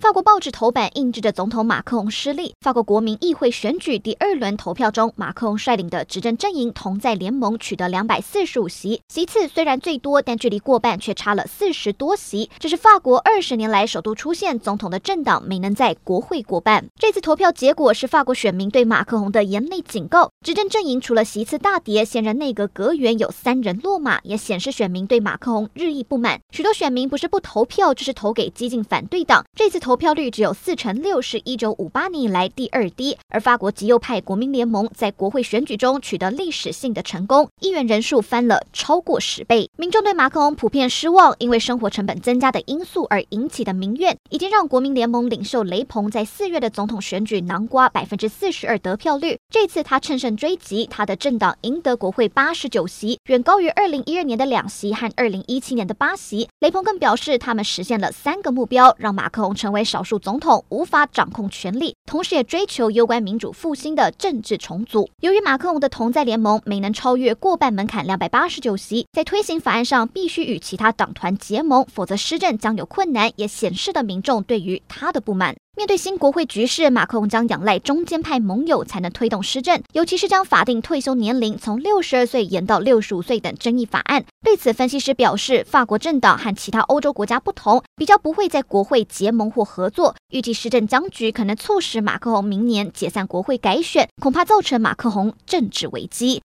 法国报纸头版印制着总统马克龙失利。法国国民议会选举第二轮投票中，马克龙率领的执政阵营同在联盟取得两百四十五席，席次虽然最多，但距离过半却差了四十多席。这是法国二十年来首度出现总统的政党没能在国会过半。这次投票结果是法国选民对马克龙的严厉警告。执政阵营除了席次大跌，现任内阁阁员有三人落马，也显示选民对马克龙日益不满。许多选民不是不投票，就是投给激进反对党。这次投。投票率只有四成六，是一九五八年以来第二低。而法国极右派国民联盟在国会选举中取得历史性的成功，议员人数翻了超过十倍。民众对马克龙普遍失望，因为生活成本增加的因素而引起的民怨，已经让国民联盟领袖雷朋在四月的总统选举囊括百分之四十二得票率。这次他乘胜追击，他的政党赢得国会八十九席，远高于二零一二年的两席和二零一七年的八席。雷朋更表示，他们实现了三个目标，让马克龙成为少数总统无法掌控权力，同时也追求攸关民主复兴的政治重组。由于马克龙的同在联盟没能超越过半门槛两百八十九席，在推行法案上必须与其他党团结盟，否则施政将有困难，也显示了民众对于他的不满。面对新国会局势，马克龙将仰赖中间派盟友才能推动施政，尤其是将法定退休年龄从六十二岁延到六十五岁等争议法案。对此，分析师表示，法国政党和其他欧洲国家不同，比较不会在国会结盟或合作。预计施政僵局可能促使马克龙明年解散国会改选，恐怕造成马克龙政治危机。